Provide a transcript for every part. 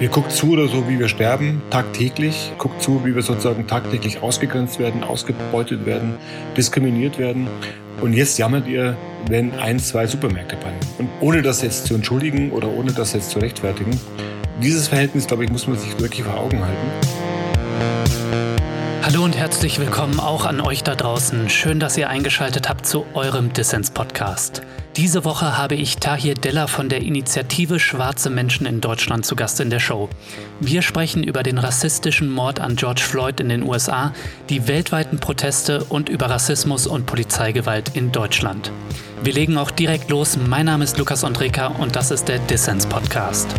Ihr guckt zu oder so, wie wir sterben, tagtäglich. Guckt zu, wie wir sozusagen tagtäglich ausgegrenzt werden, ausgebeutet werden, diskriminiert werden. Und jetzt jammert ihr, wenn ein, zwei Supermärkte brennen. Und ohne das jetzt zu entschuldigen oder ohne das jetzt zu rechtfertigen, dieses Verhältnis, glaube ich, muss man sich wirklich vor Augen halten. Hallo und herzlich willkommen auch an euch da draußen. Schön, dass ihr eingeschaltet habt zu eurem Dissens-Podcast. Diese Woche habe ich Tahir Della von der Initiative Schwarze Menschen in Deutschland zu Gast in der Show. Wir sprechen über den rassistischen Mord an George Floyd in den USA, die weltweiten Proteste und über Rassismus und Polizeigewalt in Deutschland. Wir legen auch direkt los. Mein Name ist Lukas Andreka und das ist der Dissens-Podcast.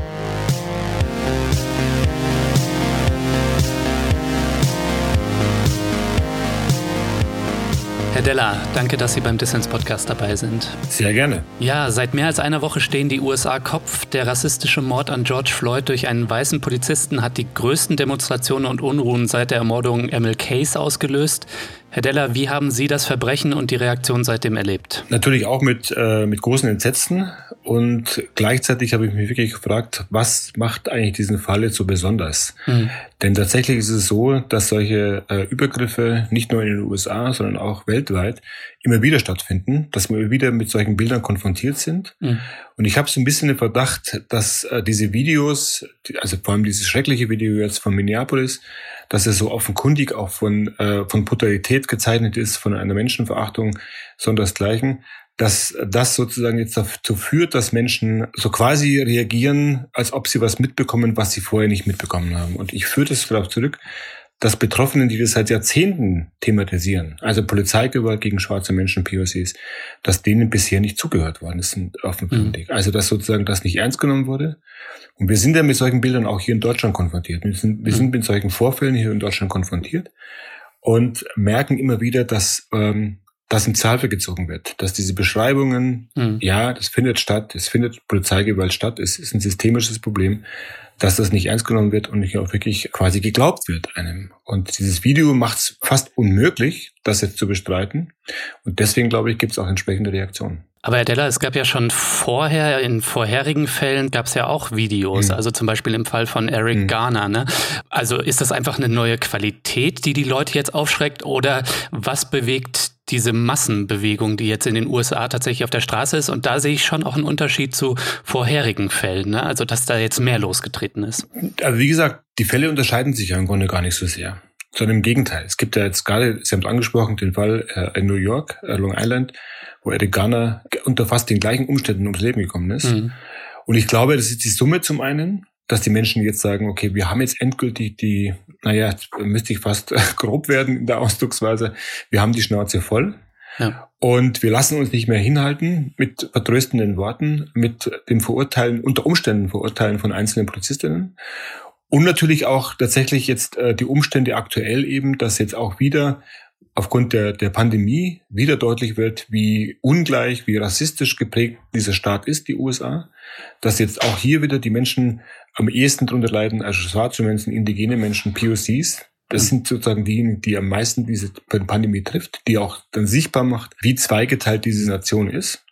Herr Della, danke, dass Sie beim Dissens-Podcast dabei sind. Sehr gerne. Ja, seit mehr als einer Woche stehen die USA Kopf. Der rassistische Mord an George Floyd durch einen weißen Polizisten hat die größten Demonstrationen und Unruhen seit der Ermordung MLKs ausgelöst. Herr Deller, wie haben Sie das Verbrechen und die Reaktion seitdem erlebt? Natürlich auch mit, äh, mit großen Entsetzen. Und gleichzeitig habe ich mich wirklich gefragt, was macht eigentlich diesen Fall jetzt so besonders? Mhm. Denn tatsächlich ist es so, dass solche äh, Übergriffe nicht nur in den USA, sondern auch weltweit immer wieder stattfinden, dass wir wieder mit solchen Bildern konfrontiert sind. Mhm. Und ich habe so ein bisschen den Verdacht, dass äh, diese Videos, also vor allem dieses schreckliche Video jetzt von Minneapolis, dass er so offenkundig auch von, äh, von Brutalität gezeichnet ist, von einer Menschenverachtung, sondern das Gleichen, dass das sozusagen jetzt dazu führt, dass Menschen so quasi reagieren, als ob sie was mitbekommen, was sie vorher nicht mitbekommen haben. Und ich führe das darauf zurück, dass Betroffenen, die das seit Jahrzehnten thematisieren, also Polizeigewalt gegen schwarze Menschen, POCs, dass denen bisher nicht zugehört worden ist, offenkundig. Mhm. Also dass sozusagen das nicht ernst genommen wurde. Und wir sind ja mit solchen Bildern auch hier in Deutschland konfrontiert. Wir sind, wir mhm. sind mit solchen Vorfällen hier in Deutschland konfrontiert und merken immer wieder, dass ähm, das in Zweifel gezogen wird, dass diese Beschreibungen, mhm. ja, das findet statt, es findet Polizeigewalt statt, es ist ein systemisches Problem, dass das nicht ernst genommen wird und nicht auch wirklich quasi geglaubt wird einem. Und dieses Video macht es fast unmöglich, das jetzt zu bestreiten. Und deswegen, glaube ich, gibt es auch entsprechende Reaktionen. Aber Herr Deller, es gab ja schon vorher, in vorherigen Fällen gab es ja auch Videos, mhm. also zum Beispiel im Fall von Eric mhm. Garner. Ne? Also ist das einfach eine neue Qualität, die die Leute jetzt aufschreckt oder was bewegt diese Massenbewegung, die jetzt in den USA tatsächlich auf der Straße ist? Und da sehe ich schon auch einen Unterschied zu vorherigen Fällen, ne? also dass da jetzt mehr losgetreten ist. Also wie gesagt, die Fälle unterscheiden sich ja im Grunde gar nicht so sehr. Sondern im Gegenteil. Es gibt ja jetzt gerade, Sie haben es angesprochen, den Fall äh, in New York, äh, Long Island, wo Eric Garner unter fast den gleichen Umständen ums Leben gekommen ist. Mhm. Und ich glaube, das ist die Summe zum einen, dass die Menschen jetzt sagen, okay, wir haben jetzt endgültig die, naja, müsste ich fast grob werden in der Ausdrucksweise, wir haben die Schnauze voll. Ja. Und wir lassen uns nicht mehr hinhalten mit vertröstenden Worten, mit dem Verurteilen, unter Umständen Verurteilen von einzelnen Polizistinnen. Und natürlich auch tatsächlich jetzt äh, die Umstände aktuell eben, dass jetzt auch wieder aufgrund der, der Pandemie wieder deutlich wird, wie ungleich, wie rassistisch geprägt dieser Staat ist, die USA, dass jetzt auch hier wieder die Menschen am ehesten darunter leiden, also schwarze Menschen, indigene Menschen, POCs. Das sind sozusagen diejenigen, die am meisten diese Pandemie trifft, die auch dann sichtbar macht, wie zweigeteilt diese Nation ist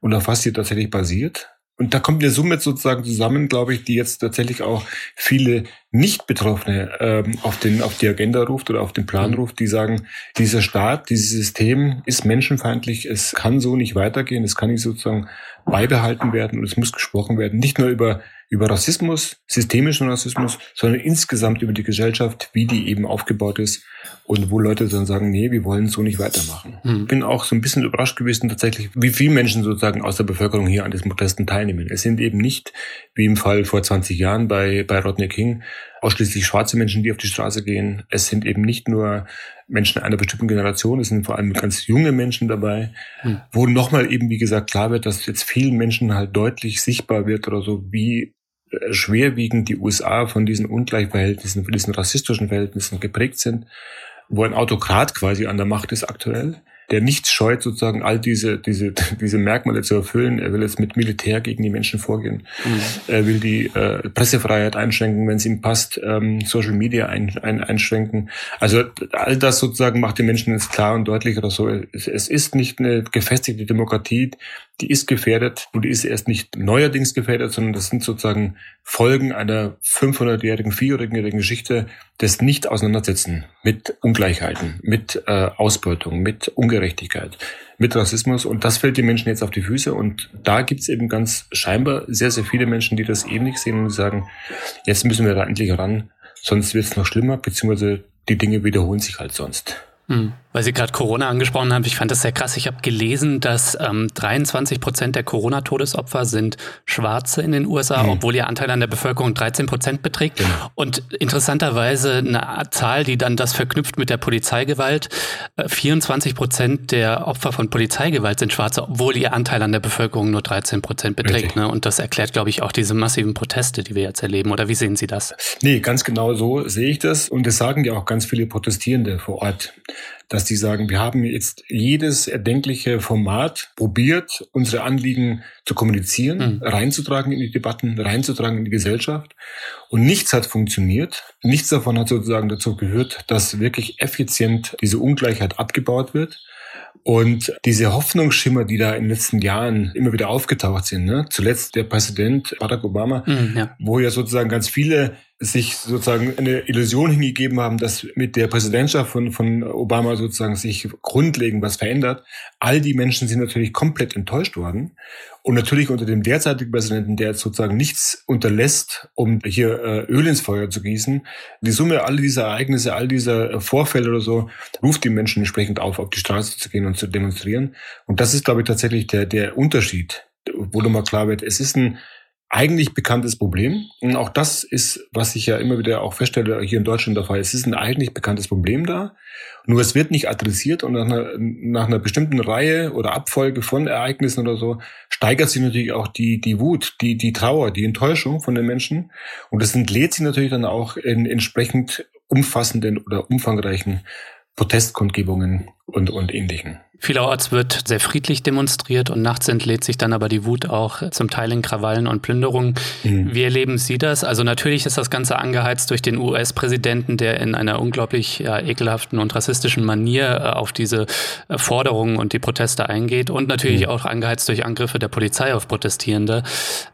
und auf was sie tatsächlich basiert. Und da kommt eine Summe sozusagen zusammen, glaube ich, die jetzt tatsächlich auch viele Nicht-Betroffene ähm, auf, den, auf die Agenda ruft oder auf den Plan mhm. ruft, die sagen, dieser Staat, dieses System ist menschenfeindlich, es kann so nicht weitergehen, es kann nicht sozusagen beibehalten werden und es muss gesprochen werden, nicht nur über über Rassismus, systemischen Rassismus, sondern insgesamt über die Gesellschaft, wie die eben aufgebaut ist und wo Leute dann sagen, nee, wir wollen so nicht weitermachen. Mhm. Bin auch so ein bisschen überrascht gewesen tatsächlich, wie viele Menschen sozusagen aus der Bevölkerung hier an diesen Protesten teilnehmen. Es sind eben nicht, wie im Fall vor 20 Jahren bei, bei Rodney King, ausschließlich schwarze Menschen, die auf die Straße gehen. Es sind eben nicht nur Menschen einer bestimmten Generation, es sind vor allem ganz junge Menschen dabei, mhm. wo nochmal eben, wie gesagt, klar wird, dass jetzt vielen Menschen halt deutlich sichtbar wird oder so, wie schwerwiegend die USA von diesen Ungleichverhältnissen, von diesen rassistischen Verhältnissen geprägt sind, wo ein Autokrat quasi an der Macht ist aktuell der nichts scheut, sozusagen all diese, diese, diese Merkmale zu erfüllen. Er will jetzt mit Militär gegen die Menschen vorgehen. Mhm. Er will die äh, Pressefreiheit einschränken, wenn es ihm passt, ähm, Social Media ein, ein, einschränken. Also all das sozusagen macht den Menschen jetzt klar und deutlich oder so. Es, es ist nicht eine gefestigte Demokratie, die ist gefährdet und die ist erst nicht neuerdings gefährdet, sondern das sind sozusagen Folgen einer 500-jährigen, 400-jährigen Geschichte des Nicht-Auseinandersetzen mit Ungleichheiten, mit äh, Ausbeutung, mit Ungerechtigkeit, mit Rassismus und das fällt den Menschen jetzt auf die Füße und da gibt es eben ganz scheinbar sehr, sehr viele Menschen, die das ähnlich sehen und sagen, jetzt müssen wir da endlich ran, sonst wird es noch schlimmer, beziehungsweise die Dinge wiederholen sich halt sonst. Hm. Weil Sie gerade Corona angesprochen haben, ich fand das sehr krass. Ich habe gelesen, dass ähm, 23 Prozent der Corona-Todesopfer sind Schwarze in den USA, mhm. obwohl ihr Anteil an der Bevölkerung 13 Prozent beträgt. Genau. Und interessanterweise eine Zahl, die dann das verknüpft mit der Polizeigewalt. 24 äh, Prozent der Opfer von Polizeigewalt sind Schwarze, obwohl ihr Anteil an der Bevölkerung nur 13 Prozent beträgt. Ne? Und das erklärt, glaube ich, auch diese massiven Proteste, die wir jetzt erleben. Oder wie sehen Sie das? Nee, ganz genau so sehe ich das. Und das sagen ja auch ganz viele Protestierende vor Ort dass die sagen, wir haben jetzt jedes erdenkliche Format probiert, unsere Anliegen zu kommunizieren, mhm. reinzutragen in die Debatten, reinzutragen in die Gesellschaft. Und nichts hat funktioniert. Nichts davon hat sozusagen dazu gehört, dass wirklich effizient diese Ungleichheit abgebaut wird. Und diese Hoffnungsschimmer, die da in den letzten Jahren immer wieder aufgetaucht sind, ne? zuletzt der Präsident Barack Obama, mhm, ja. wo ja sozusagen ganz viele sich sozusagen eine Illusion hingegeben haben, dass mit der Präsidentschaft von, von Obama sozusagen sich grundlegend was verändert. All die Menschen sind natürlich komplett enttäuscht worden. Und natürlich unter dem derzeitigen Präsidenten, der sozusagen nichts unterlässt, um hier äh, Öl ins Feuer zu gießen. Die Summe all dieser Ereignisse, all dieser Vorfälle oder so, ruft die Menschen entsprechend auf, auf die Straße zu gehen und zu demonstrieren. Und das ist, glaube ich, tatsächlich der, der Unterschied, wo du mal klar wird, es ist ein eigentlich bekanntes Problem. Und auch das ist, was ich ja immer wieder auch feststelle, hier in Deutschland der Fall. Es ist ein eigentlich bekanntes Problem da. Nur es wird nicht adressiert und nach einer, nach einer bestimmten Reihe oder Abfolge von Ereignissen oder so steigert sich natürlich auch die, die Wut, die, die Trauer, die Enttäuschung von den Menschen. Und das entlädt sich natürlich dann auch in entsprechend umfassenden oder umfangreichen Protestkundgebungen und, und ähnlichen. Vielerorts wird sehr friedlich demonstriert und nachts entlädt sich dann aber die Wut auch zum Teil in Krawallen und Plünderungen. Mhm. Wie erleben Sie das? Also natürlich ist das Ganze angeheizt durch den US-Präsidenten, der in einer unglaublich ja, ekelhaften und rassistischen Manier äh, auf diese äh, Forderungen und die Proteste eingeht und natürlich mhm. auch angeheizt durch Angriffe der Polizei auf Protestierende.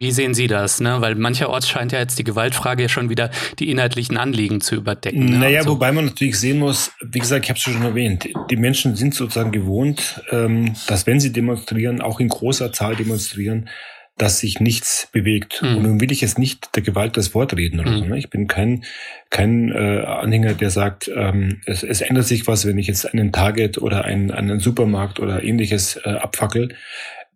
Wie sehen Sie das? Ne? Weil mancherorts scheint ja jetzt die Gewaltfrage ja schon wieder die inhaltlichen Anliegen zu überdecken. Ne? Naja, also, wobei man natürlich sehen muss, wie gesagt, ich habe es schon erwähnt, die Menschen sind sozusagen gewohnt, ähm, dass wenn sie demonstrieren, auch in großer Zahl demonstrieren, dass sich nichts bewegt. Mhm. Und nun will ich jetzt nicht der Gewalt das Wort reden oder mhm. so. Ne? Ich bin kein, kein äh, Anhänger, der sagt, ähm, es, es ändert sich was, wenn ich jetzt einen Target oder einen, einen Supermarkt oder ähnliches äh, abfackel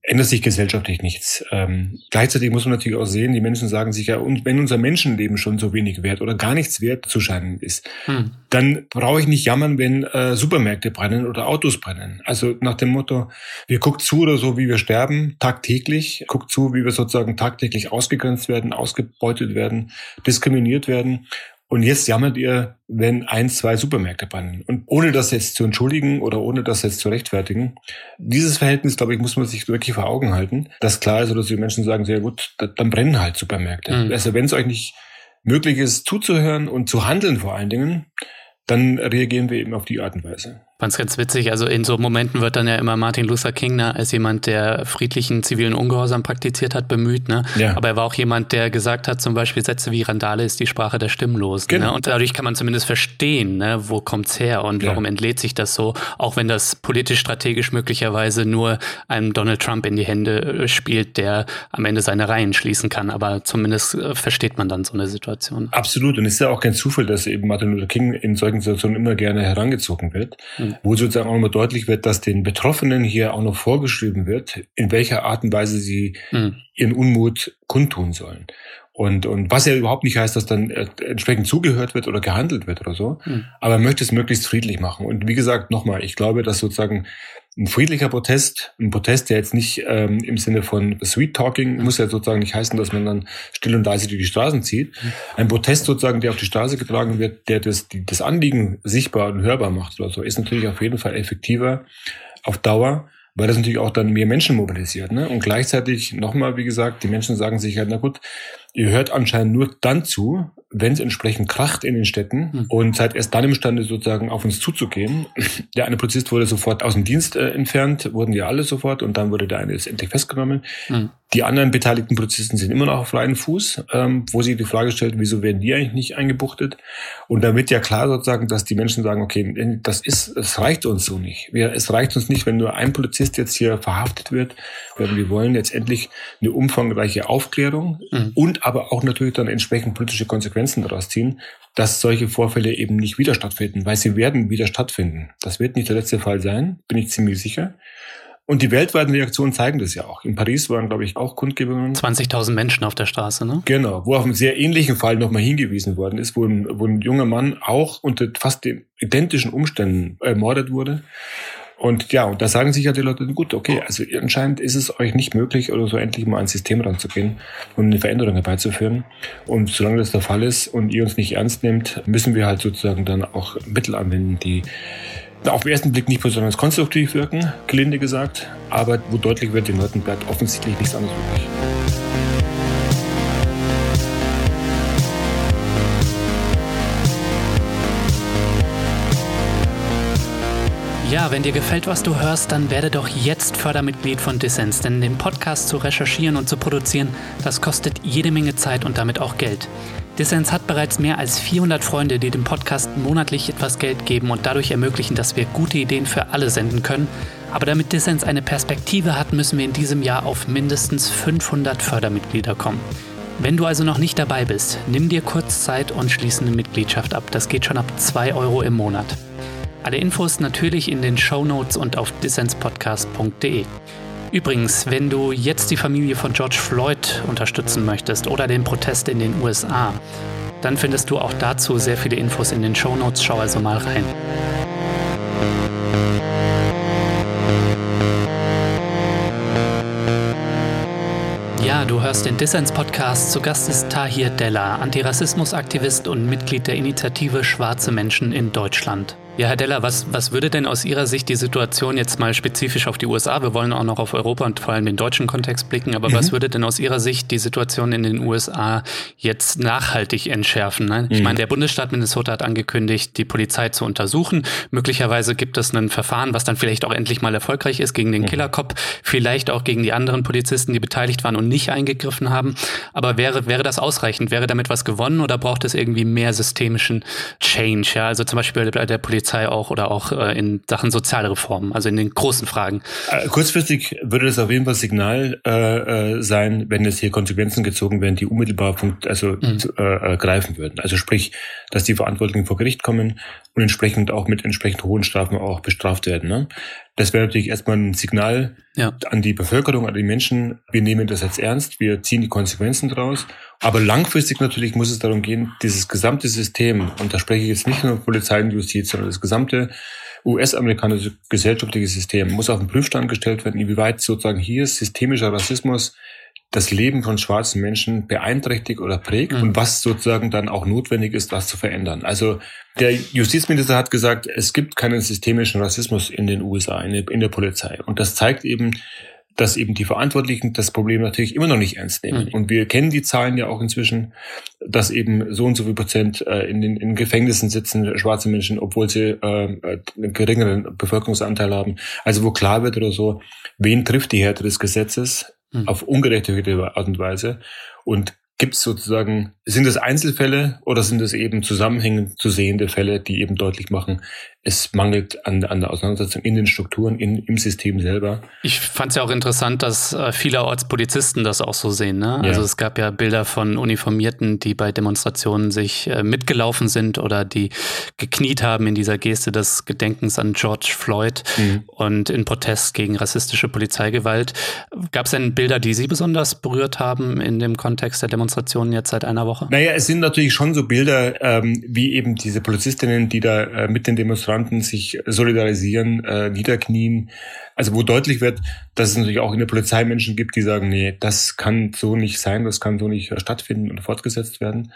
ändert sich gesellschaftlich nichts. Ähm, gleichzeitig muss man natürlich auch sehen, die Menschen sagen sich ja, und wenn unser Menschenleben schon so wenig wert oder gar nichts wert zu scheinen ist, hm. dann brauche ich nicht jammern, wenn äh, Supermärkte brennen oder Autos brennen. Also nach dem Motto, wir guckt zu oder so, wie wir sterben, tagtäglich, guckt zu, wie wir sozusagen tagtäglich ausgegrenzt werden, ausgebeutet werden, diskriminiert werden. Und jetzt jammert ihr, wenn ein, zwei Supermärkte brennen. Und ohne das jetzt zu entschuldigen oder ohne das jetzt zu rechtfertigen, dieses Verhältnis, glaube ich, muss man sich wirklich vor Augen halten, dass klar ist, oder dass die Menschen sagen, sehr gut, dann brennen halt Supermärkte. Mhm. Also wenn es euch nicht möglich ist, zuzuhören und zu handeln vor allen Dingen, dann reagieren wir eben auf die Art und Weise. Ganz, ganz witzig. Also in so Momenten wird dann ja immer Martin Luther King ne, als jemand, der friedlichen zivilen Ungehorsam praktiziert hat, bemüht. Ne? Ja. Aber er war auch jemand, der gesagt hat, zum Beispiel Sätze wie Randale ist die Sprache der Stimmlosen. Ne? Genau. Ne? Und dadurch kann man zumindest verstehen, ne, wo kommt's her und ja. warum entlädt sich das so, auch wenn das politisch strategisch möglicherweise nur einem Donald Trump in die Hände äh, spielt, der am Ende seine Reihen schließen kann. Aber zumindest äh, versteht man dann so eine Situation. Absolut. Und es ist ja auch kein Zufall, dass eben Martin Luther King in solchen Situationen immer gerne herangezogen wird. Mhm wo sozusagen auch nochmal deutlich wird, dass den Betroffenen hier auch noch vorgeschrieben wird, in welcher Art und Weise sie mhm. ihren Unmut kundtun sollen. Und, und was ja überhaupt nicht heißt, dass dann äh, entsprechend zugehört wird oder gehandelt wird oder so. Mhm. Aber er möchte es möglichst friedlich machen. Und wie gesagt, nochmal, ich glaube, dass sozusagen ein friedlicher Protest, ein Protest, der jetzt nicht ähm, im Sinne von Sweet Talking, muss ja sozusagen nicht heißen, dass man dann still und leise durch die Straßen zieht. Ein Protest sozusagen, der auf die Straße getragen wird, der das, die, das Anliegen sichtbar und hörbar macht oder so, ist natürlich auf jeden Fall effektiver auf Dauer, weil das natürlich auch dann mehr Menschen mobilisiert. Ne? Und gleichzeitig nochmal, wie gesagt, die Menschen sagen sich halt, na gut, Ihr hört anscheinend nur dann zu, wenn es entsprechend kracht in den Städten mhm. und seid erst dann imstande, sozusagen auf uns zuzugehen. Der eine Polizist wurde sofort aus dem Dienst äh, entfernt, wurden die alle sofort und dann wurde der eine jetzt endlich festgenommen. Mhm. Die anderen beteiligten Polizisten sind immer noch auf freien Fuß, ähm, wo sie die Frage stellt, wieso werden die eigentlich nicht eingebuchtet? Und da wird ja klar sozusagen, dass die Menschen sagen, okay, das ist, es reicht uns so nicht. Wir, es reicht uns nicht, wenn nur ein Polizist jetzt hier verhaftet wird. Wir wollen jetzt endlich eine umfangreiche Aufklärung mhm. und aber auch natürlich dann entsprechend politische Konsequenzen daraus ziehen, dass solche Vorfälle eben nicht wieder stattfinden, weil sie werden wieder stattfinden. Das wird nicht der letzte Fall sein, bin ich ziemlich sicher. Und die weltweiten Reaktionen zeigen das ja auch. In Paris waren, glaube ich, auch Kundgebungen. 20.000 Menschen auf der Straße, ne? Genau, wo auf einen sehr ähnlichen Fall nochmal hingewiesen worden ist, wo ein, wo ein junger Mann auch unter fast den identischen Umständen ermordet wurde. Und ja, und da sagen sich ja die Leute, gut, okay, also anscheinend ist es euch nicht möglich, oder so endlich mal ans System ranzugehen und eine Veränderung herbeizuführen. Und solange das der Fall ist und ihr uns nicht ernst nehmt, müssen wir halt sozusagen dann auch Mittel anwenden, die auf den ersten Blick nicht besonders konstruktiv wirken, gelinde gesagt, aber wo deutlich wird, den Leuten bleibt offensichtlich nichts anderes übrig. Ja, wenn dir gefällt, was du hörst, dann werde doch jetzt Fördermitglied von Dissens, denn den Podcast zu recherchieren und zu produzieren, das kostet jede Menge Zeit und damit auch Geld. Dissens hat bereits mehr als 400 Freunde, die dem Podcast monatlich etwas Geld geben und dadurch ermöglichen, dass wir gute Ideen für alle senden können. Aber damit Dissens eine Perspektive hat, müssen wir in diesem Jahr auf mindestens 500 Fördermitglieder kommen. Wenn du also noch nicht dabei bist, nimm dir kurz Zeit und schließe eine Mitgliedschaft ab. Das geht schon ab 2 Euro im Monat. Alle Infos natürlich in den Show Notes und auf dissenspodcast.de. Übrigens, wenn du jetzt die Familie von George Floyd unterstützen möchtest oder den Protest in den USA, dann findest du auch dazu sehr viele Infos in den Show Notes. Schau also mal rein. Ja, du hörst den Dissens-Podcast. Zu Gast ist Tahir Della, Antirassismusaktivist und Mitglied der Initiative Schwarze Menschen in Deutschland. Ja, Herr Deller, was, was würde denn aus Ihrer Sicht die Situation jetzt mal spezifisch auf die USA, wir wollen auch noch auf Europa und vor allem den deutschen Kontext blicken, aber mhm. was würde denn aus Ihrer Sicht die Situation in den USA jetzt nachhaltig entschärfen? Ne? Ich mhm. meine, der Bundesstaat Minnesota hat angekündigt, die Polizei zu untersuchen. Möglicherweise gibt es ein Verfahren, was dann vielleicht auch endlich mal erfolgreich ist gegen den mhm. Killercop, vielleicht auch gegen die anderen Polizisten, die beteiligt waren und nicht eingegriffen haben. Aber wäre, wäre das ausreichend? Wäre damit was gewonnen oder braucht es irgendwie mehr systemischen Change? Ja, also zum Beispiel bei der Polizei Polizei auch oder auch äh, in Sachen soziale Reformen, also in den großen Fragen. Äh, kurzfristig würde das auf jeden Fall Signal äh, äh, sein, wenn es hier Konsequenzen gezogen werden, die unmittelbar also mhm. äh, greifen würden. Also sprich, dass die Verantwortlichen vor Gericht kommen und entsprechend auch mit entsprechend hohen Strafen auch bestraft werden. Ne? Das wäre natürlich erstmal ein Signal ja. an die Bevölkerung, an die Menschen. Wir nehmen das jetzt ernst, wir ziehen die Konsequenzen daraus. Aber langfristig natürlich muss es darum gehen, dieses gesamte System, und da spreche ich jetzt nicht nur Polizei und Justiz, sondern das gesamte US-amerikanische gesellschaftliche System muss auf den Prüfstand gestellt werden, inwieweit sozusagen hier systemischer Rassismus das Leben von schwarzen Menschen beeinträchtigt oder prägt mhm. und was sozusagen dann auch notwendig ist, das zu verändern. Also der Justizminister hat gesagt, es gibt keinen systemischen Rassismus in den USA, in der Polizei. Und das zeigt eben, dass eben die Verantwortlichen das Problem natürlich immer noch nicht ernst nehmen. Mhm. Und wir kennen die Zahlen ja auch inzwischen, dass eben so und so viel Prozent äh, in den in Gefängnissen sitzen, schwarze Menschen, obwohl sie äh, einen geringeren Bevölkerungsanteil haben. Also wo klar wird oder so, wen trifft die Härte des Gesetzes mhm. auf ungerechte Art und Weise. Und gibt es sozusagen, sind es Einzelfälle oder sind es eben zusammenhängend zu sehende Fälle, die eben deutlich machen, es mangelt an, an der Auseinandersetzung in den Strukturen, in, im System selber. Ich fand es ja auch interessant, dass äh, vielerorts Polizisten das auch so sehen. Ne? Ja. Also es gab ja Bilder von Uniformierten, die bei Demonstrationen sich äh, mitgelaufen sind oder die gekniet haben in dieser Geste des Gedenkens an George Floyd mhm. und in Protest gegen rassistische Polizeigewalt. Gab es denn Bilder, die Sie besonders berührt haben in dem Kontext der Demonstrationen jetzt seit einer Woche? Naja, es sind natürlich schon so Bilder, ähm, wie eben diese Polizistinnen, die da äh, mit den Demonstranten sich solidarisieren, äh, niederknien. Also wo deutlich wird, dass es natürlich auch in der Polizei Menschen gibt, die sagen, nee, das kann so nicht sein, das kann so nicht stattfinden und fortgesetzt werden.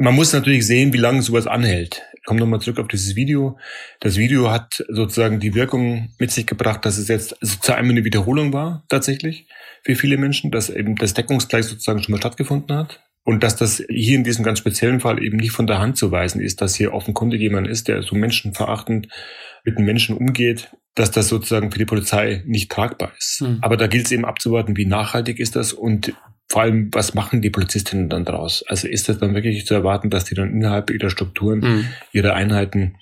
Man muss natürlich sehen, wie lange sowas anhält. Ich komme nochmal zurück auf dieses Video. Das Video hat sozusagen die Wirkung mit sich gebracht, dass es jetzt zu einem eine Wiederholung war, tatsächlich, für viele Menschen, dass eben das Deckungsgleich sozusagen schon mal stattgefunden hat Und dass das hier in diesem ganz speziellen Fall eben nicht von der Hand zu weisen ist, dass hier offenkundig jemand ist, der so menschenverachtend mit den Menschen umgeht, dass das sozusagen für die Polizei nicht tragbar ist. Mhm. Aber da gilt es eben abzuwarten, wie nachhaltig ist das und vor allem, was machen die Polizistinnen dann draus? Also ist das dann wirklich zu erwarten, dass die dann innerhalb ihrer Strukturen, mhm. ihrer Einheiten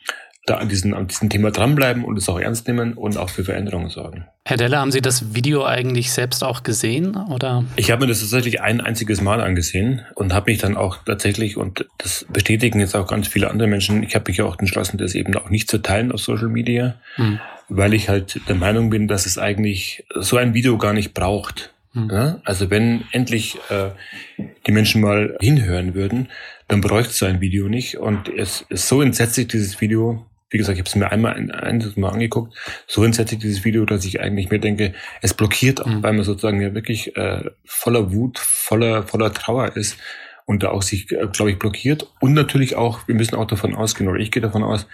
da an, diesem, an diesem Thema dranbleiben und es auch ernst nehmen und auch für Veränderungen sorgen. Herr Deller, haben Sie das Video eigentlich selbst auch gesehen? Oder? Ich habe mir das tatsächlich ein einziges Mal angesehen und habe mich dann auch tatsächlich, und das bestätigen jetzt auch ganz viele andere Menschen, ich habe mich auch entschlossen, das eben auch nicht zu teilen auf Social Media, hm. weil ich halt der Meinung bin, dass es eigentlich so ein Video gar nicht braucht. Hm. Ja? Also wenn endlich äh, die Menschen mal hinhören würden, dann bräuchte es so ein Video nicht. Und es ist so entsetzlich, dieses Video, wie gesagt, ich habe es mir einmal ein, ein Mal angeguckt, so entsetzlich dieses Video, dass ich eigentlich mir denke, es blockiert auch, mhm. weil man sozusagen ja wirklich äh, voller Wut, voller, voller Trauer ist und da auch sich, äh, glaube ich, blockiert. Und natürlich auch, wir müssen auch davon ausgehen, oder ich gehe davon aus,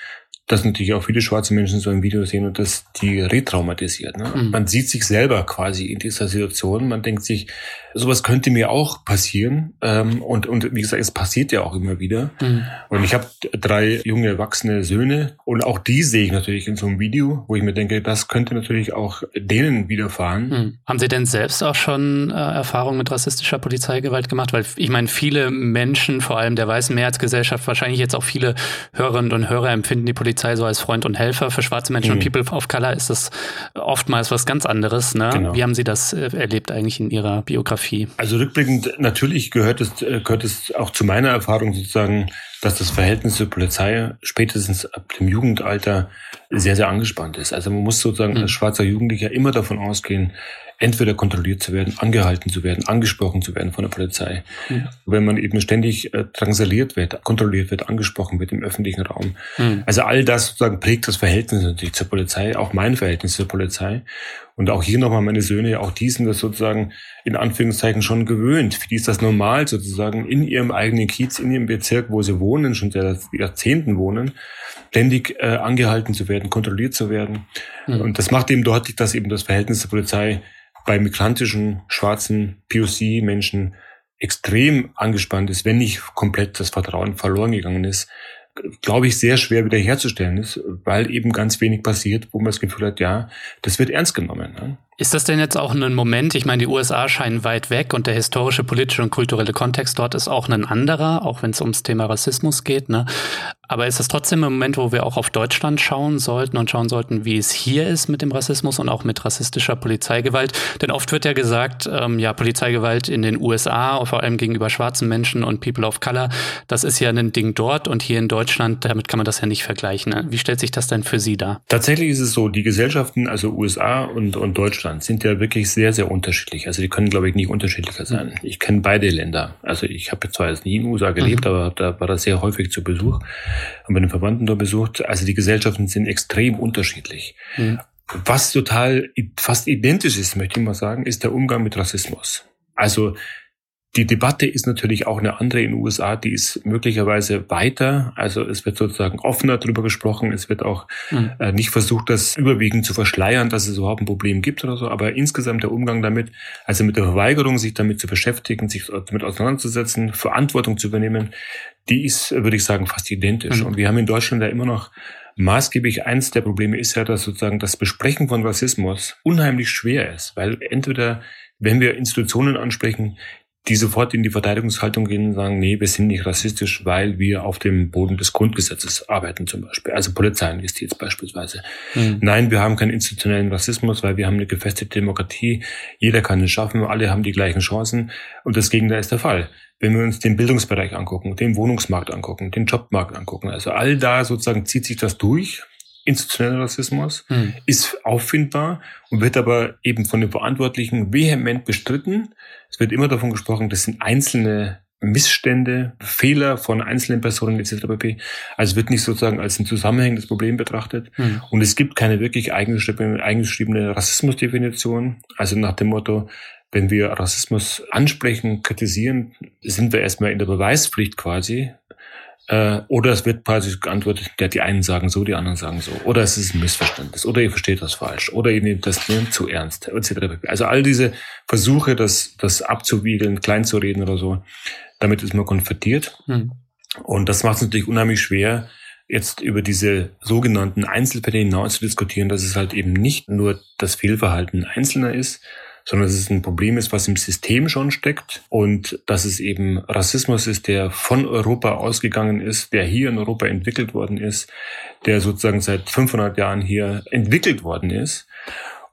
dass natürlich auch viele schwarze Menschen so ein Video sehen und das die retraumatisiert. Ne? Mhm. Man sieht sich selber quasi in dieser Situation. Man denkt sich, sowas könnte mir auch passieren. Ähm, und, und wie gesagt, es passiert ja auch immer wieder. Mhm. Und ich habe drei junge erwachsene Söhne und auch die sehe ich natürlich in so einem Video, wo ich mir denke, das könnte natürlich auch denen widerfahren. Mhm. Haben Sie denn selbst auch schon äh, Erfahrungen mit rassistischer Polizeigewalt gemacht? Weil ich meine, viele Menschen, vor allem der weißen Mehrheitsgesellschaft, wahrscheinlich jetzt auch viele Hörerinnen und Hörer empfinden die Polizei Polizei so als Freund und Helfer. Für schwarze Menschen mhm. und People of Color ist das oftmals was ganz anderes. Ne? Genau. Wie haben Sie das äh, erlebt eigentlich in Ihrer Biografie? Also rückblickend, natürlich gehört es, äh, gehört es auch zu meiner Erfahrung sozusagen, dass das Verhältnis zur Polizei spätestens ab dem Jugendalter sehr, sehr angespannt ist. Also man muss sozusagen mhm. als schwarzer Jugendlicher immer davon ausgehen, entweder kontrolliert zu werden, angehalten zu werden, angesprochen zu werden von der Polizei. Mhm. Wenn man eben ständig äh, drangsaliert wird, kontrolliert wird, angesprochen wird im öffentlichen Raum. Mhm. Also all das sozusagen prägt das Verhältnis natürlich zur Polizei, auch mein Verhältnis zur Polizei. Und auch hier nochmal meine Söhne, auch die sind das sozusagen in Anführungszeichen schon gewöhnt. Für die ist das normal sozusagen in ihrem eigenen Kiez, in ihrem Bezirk, wo sie wohnen, schon seit Jahrzehnten wohnen, ständig äh, angehalten zu werden, kontrolliert zu werden. Mhm. Und das macht eben deutlich, dass eben das Verhältnis zur Polizei bei migrantischen, schwarzen POC-Menschen extrem angespannt ist, wenn nicht komplett das Vertrauen verloren gegangen ist, glaube ich, sehr schwer wiederherzustellen ist, weil eben ganz wenig passiert, wo man das Gefühl hat, ja, das wird ernst genommen. Ne? Ist das denn jetzt auch ein Moment? Ich meine, die USA scheinen weit weg und der historische, politische und kulturelle Kontext dort ist auch ein anderer, auch wenn es ums Thema Rassismus geht. Ne? Aber ist das trotzdem ein Moment, wo wir auch auf Deutschland schauen sollten und schauen sollten, wie es hier ist mit dem Rassismus und auch mit rassistischer Polizeigewalt? Denn oft wird ja gesagt, ähm, ja, Polizeigewalt in den USA, vor allem gegenüber schwarzen Menschen und People of Color, das ist ja ein Ding dort und hier in Deutschland, damit kann man das ja nicht vergleichen. Ne? Wie stellt sich das denn für Sie dar? Tatsächlich ist es so, die Gesellschaften, also USA und, und Deutschland, Deutschland sind ja wirklich sehr, sehr unterschiedlich. Also die können, glaube ich, nicht unterschiedlicher sein. Mhm. Ich kenne beide Länder. Also ich habe zwar jetzt nie in den USA gelebt, mhm. aber da war das sehr häufig zu Besuch und bei den Verwandten da besucht. Also die Gesellschaften sind extrem unterschiedlich. Mhm. Was total fast identisch ist, möchte ich mal sagen, ist der Umgang mit Rassismus. Also die Debatte ist natürlich auch eine andere in den USA, die ist möglicherweise weiter. Also es wird sozusagen offener darüber gesprochen. Es wird auch mhm. äh, nicht versucht, das überwiegend zu verschleiern, dass es überhaupt ein Problem gibt oder so. Aber insgesamt der Umgang damit, also mit der Verweigerung, sich damit zu beschäftigen, sich damit auseinanderzusetzen, Verantwortung zu übernehmen, die ist, würde ich sagen, fast identisch. Mhm. Und wir haben in Deutschland ja immer noch maßgeblich eins der Probleme ist ja, dass sozusagen das Besprechen von Rassismus unheimlich schwer ist, weil entweder wenn wir Institutionen ansprechen, die sofort in die Verteidigungshaltung gehen und sagen, nee, wir sind nicht rassistisch, weil wir auf dem Boden des Grundgesetzes arbeiten zum Beispiel. Also Polizeiinjustiz beispielsweise. Mhm. Nein, wir haben keinen institutionellen Rassismus, weil wir haben eine gefestigte Demokratie. Jeder kann es schaffen, alle haben die gleichen Chancen. Und das Gegenteil ist der Fall. Wenn wir uns den Bildungsbereich angucken, den Wohnungsmarkt angucken, den Jobmarkt angucken, also all da sozusagen zieht sich das durch institutioneller Rassismus, hm. ist auffindbar und wird aber eben von den Verantwortlichen vehement bestritten. Es wird immer davon gesprochen, das sind einzelne Missstände, Fehler von einzelnen Personen etc. pp. Also wird nicht sozusagen als ein zusammenhängendes Problem betrachtet. Hm. Und es gibt keine wirklich eingeschriebene Rassismusdefinition. Also nach dem Motto, wenn wir Rassismus ansprechen, kritisieren, sind wir erstmal in der Beweispflicht quasi Äh, oder es wird quasi geantwortet, ja, die einen sagen so, die anderen sagen so. Oder es ist ein Missverständnis. Oder ihr versteht das falsch. Oder ihr nehmt das zu ernst, etc. Also all diese Versuche, das, das abzuwiegeln, klein zu reden oder so, damit ist man konfrontiert. Hm. Und das macht es natürlich unheimlich schwer, jetzt über diese sogenannten Einzelfälle hinaus zu diskutieren, dass es halt eben nicht nur das Fehlverhalten Einzelner ist, sondern dass es ein Problem ist, was im System schon steckt und dass es eben Rassismus ist, der von Europa ausgegangen ist, der hier in Europa entwickelt worden ist, der sozusagen seit 500 Jahren hier entwickelt worden ist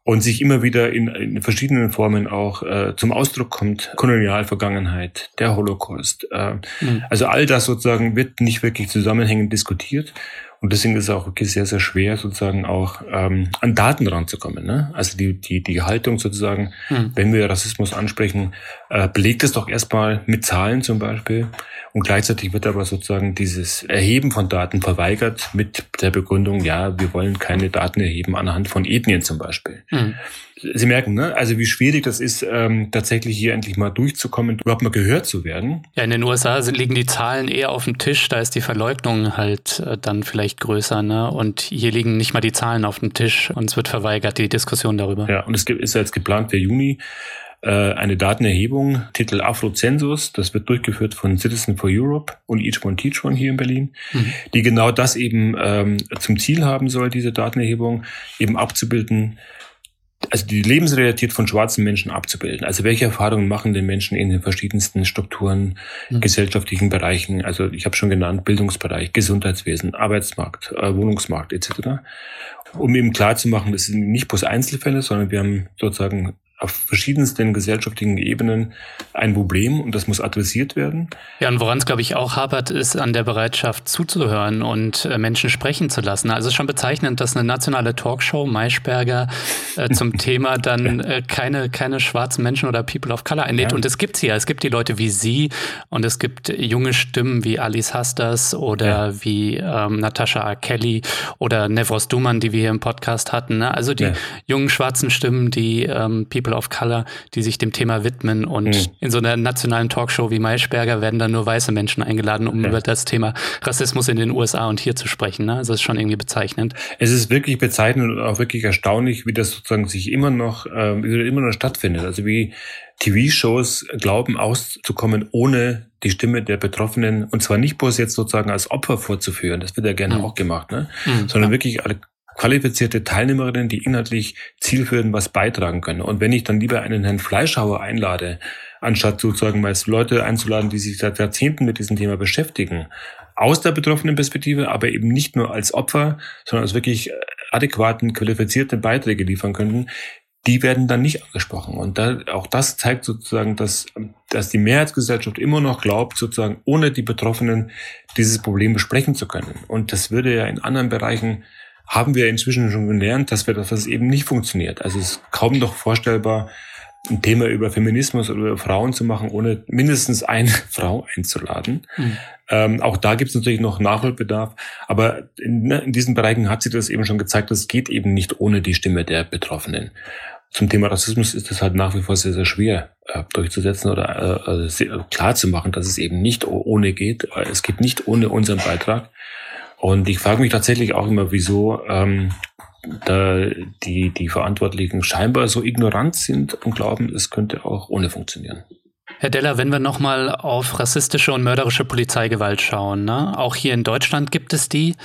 und sich immer wieder in, in verschiedenen Formen auch äh, zum Ausdruck kommt. Kolonialvergangenheit, der Holocaust. Äh, mhm. Also all das sozusagen wird nicht wirklich zusammenhängend diskutiert. Und deswegen ist es auch wirklich sehr, sehr schwer, sozusagen auch ähm, an Daten ranzukommen. Ne? Also die, die, die Haltung sozusagen, mhm. wenn wir Rassismus ansprechen, äh, belegt es doch erstmal mit Zahlen zum Beispiel. Und gleichzeitig wird aber sozusagen dieses Erheben von Daten verweigert mit der Begründung, ja, wir wollen keine Daten erheben anhand von Ethnien zum Beispiel. Mhm. Sie merken, ne? also wie schwierig das ist, ähm, tatsächlich hier endlich mal durchzukommen, überhaupt mal gehört zu werden. Ja, in den USA sind, liegen die Zahlen eher auf dem Tisch, da ist die Verleugnung halt äh, dann vielleicht größer, ne? Und hier liegen nicht mal die Zahlen auf dem Tisch und es wird verweigert, die Diskussion darüber. Ja, und es ist jetzt geplant für Juni äh, eine Datenerhebung, Titel Afrozensus, das wird durchgeführt von Citizen for Europe und Each One Teach One hier in Berlin, mhm. die genau das eben ähm, zum Ziel haben soll, diese Datenerhebung eben abzubilden, also die Lebensrealität von schwarzen Menschen abzubilden. Also welche Erfahrungen machen den Menschen in den verschiedensten Strukturen, mhm. gesellschaftlichen Bereichen, also ich habe schon genannt, Bildungsbereich, Gesundheitswesen, Arbeitsmarkt, äh, Wohnungsmarkt etc. Um eben klarzumachen, das sind nicht bloß Einzelfälle, sondern wir haben sozusagen auf verschiedensten gesellschaftlichen Ebenen ein Problem und das muss adressiert werden. Ja, und woran es, glaube ich, auch hapert, ist an der Bereitschaft zuzuhören und äh, Menschen sprechen zu lassen. Also es ist schon bezeichnend, dass eine nationale Talkshow Maischberger äh, zum Thema dann äh, keine, keine schwarzen Menschen oder People of Color einlädt. Ja. Und es gibt sie ja. Es gibt die Leute wie Sie und es gibt junge Stimmen wie Alice Hastas oder ja. wie ähm, Natascha Kelly oder Nevros Duman, die wir hier im Podcast hatten. Ne? Also die ja. jungen schwarzen Stimmen, die ähm, People People of Color, die sich dem Thema widmen. Und mhm. in so einer nationalen Talkshow wie Maischberger werden dann nur weiße Menschen eingeladen, um ja. über das Thema Rassismus in den USA und hier zu sprechen. Ne? Also das ist schon irgendwie bezeichnend. Es ist wirklich bezeichnend und auch wirklich erstaunlich, wie das sozusagen sich immer noch, äh, immer noch stattfindet. Also wie TV-Shows glauben auszukommen, ohne die Stimme der Betroffenen und zwar nicht bloß jetzt sozusagen als Opfer vorzuführen, das wird ja gerne mhm. auch gemacht, ne? Mhm, sondern ja. wirklich alle qualifizierte Teilnehmerinnen, die inhaltlich zielführend was beitragen können. Und wenn ich dann lieber einen Herrn Fleischhauer einlade, anstatt sozusagen meist Leute einzuladen, die sich seit Jahrzehnten mit diesem Thema beschäftigen, aus der betroffenen Perspektive, aber eben nicht nur als Opfer, sondern als wirklich adäquaten, qualifizierten Beiträge liefern könnten, die werden dann nicht angesprochen. Und da, auch das zeigt sozusagen, dass, dass die Mehrheitsgesellschaft immer noch glaubt, sozusagen ohne die Betroffenen dieses Problem besprechen zu können. Und das würde ja in anderen Bereichen haben wir inzwischen schon gelernt, dass wir dass das eben nicht funktioniert. Also es ist kaum noch vorstellbar, ein Thema über Feminismus oder über Frauen zu machen, ohne mindestens eine Frau einzuladen. Mhm. Ähm, auch da gibt es natürlich noch Nachholbedarf. Aber in, ne, in, diesen Bereichen hat sich das eben schon gezeigt, das geht eben nicht ohne die Stimme der Betroffenen. Zum Thema Rassismus ist es halt nach wie vor sehr, sehr schwer äh, durchzusetzen oder äh, äh klar zu machen, dass es eben nicht ohne geht. Es geht nicht ohne unseren Beitrag. Und ich frage mich tatsächlich auch immer, wieso ähm, da die, die Verantwortlichen scheinbar so ignorant sind und glauben, es könnte auch ohne funktionieren. Herr Deller, wenn wir nochmal auf rassistische und mörderische Polizeigewalt schauen, ne? auch hier in Deutschland gibt es die.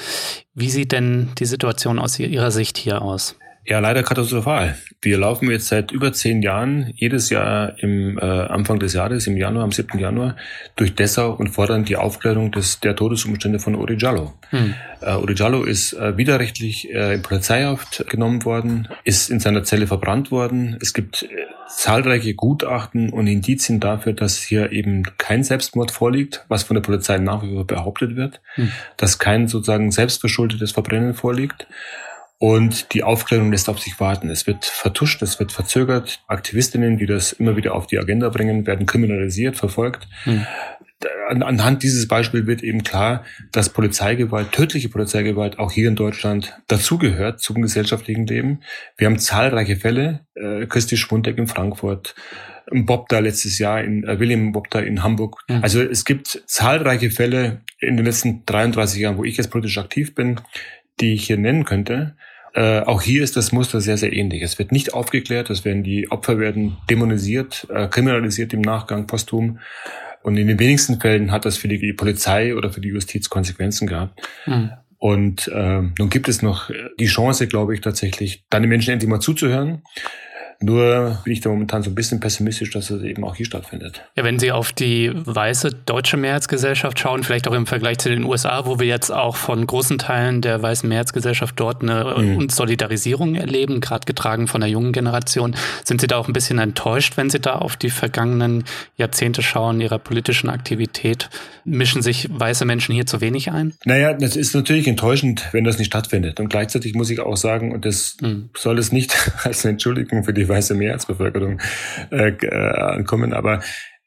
Wie sieht denn die Situation aus Ihrer Sicht hier aus? Ja, leider katastrophal. Wir laufen jetzt seit über zehn Jahren jedes Jahr im äh, Anfang des Jahres, im Januar, am 7. Januar, durch Dessau und fordern die Aufklärung des, der Todesumstände von Uri Jallo. Hm. Äh, Uri Jallo ist äh, widerrechtlich äh, in Polizeihaft genommen worden, ist in seiner Zelle verbrannt worden. Es gibt äh, zahlreiche Gutachten und Indizien dafür, dass hier eben kein Selbstmord vorliegt, was von der Polizei nach wie vor behauptet wird, hm. dass kein sozusagen selbstverschuldetes Verbrennen vorliegt. Und die Aufklärung lässt auf sich warten. Es wird vertuscht, es wird verzögert. Aktivistinnen, die das immer wieder auf die Agenda bringen, werden kriminalisiert, verfolgt. Hm. Anhand dieses Beispiels wird eben klar, dass Polizeigewalt, tödliche Polizeigewalt auch hier in Deutschland dazugehört zum gesellschaftlichen Leben. Wir haben zahlreiche Fälle, äh, Christi Schwundeck in Frankfurt, Bob da letztes Jahr in äh, William Bob da in Hamburg. Mhm. Also es gibt zahlreiche Fälle in den letzten 33 Jahren, wo ich jetzt politisch aktiv bin, die ich hier nennen könnte. Äh, auch hier ist das Muster sehr, sehr ähnlich. Es wird nicht aufgeklärt, es werden die Opfer werden dämonisiert, äh, kriminalisiert im Nachgang posthum. Und in den wenigsten Fällen hat das für die Polizei oder für die Justiz Konsequenzen gehabt. Mhm. Und äh, nun gibt es noch die Chance, glaube ich, tatsächlich, dann den Menschen endlich mal zuzuhören nur bin ich da momentan so ein bisschen pessimistisch, dass es eben auch hier stattfindet. Ja, wenn Sie auf die weiße deutsche Mehrheitsgesellschaft schauen, vielleicht auch im Vergleich zu den USA, wo wir jetzt auch von großen Teilen der weißen Mehrheitsgesellschaft dort eine mhm. Solidarisierung erleben, gerade getragen von der jungen Generation, sind Sie da auch ein bisschen enttäuscht, wenn Sie da auf die vergangenen Jahrzehnte schauen, Ihrer politischen Aktivität? Mischen sich weiße Menschen hier zu wenig ein? Naja, das ist natürlich enttäuschend, wenn das nicht stattfindet. Und gleichzeitig muss ich auch sagen, und das mhm. soll es nicht als Entschuldigung für die weiße Mehrheitsbevölkerung äh, äh, ankommen. Aber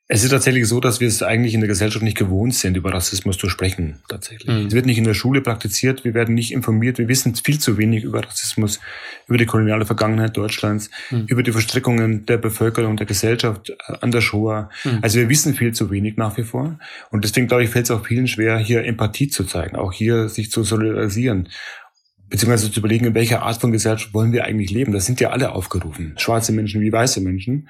es ist tatsächlich so, dass wir es eigentlich in der Gesellschaft nicht gewohnt sind, über Rassismus zu sprechen. Tatsächlich. Mhm. Es wird nicht in der Schule praktiziert, wir werden nicht informiert, wir wissen viel zu wenig über Rassismus, über die koloniale Vergangenheit Deutschlands, mhm. über die Verstrickungen der Bevölkerung, der Gesellschaft äh, an der Shoah. Mhm. Also wir wissen viel zu wenig nach wie vor. Und deswegen, glaube ich, fällt es auch vielen schwer, hier Empathie zu zeigen, auch hier sich zu solidarisieren beziehungsweise zu überlegen, in welcher Art von Gesellschaft wollen wir eigentlich leben. Das sind ja alle aufgerufen, schwarze Menschen wie weiße Menschen.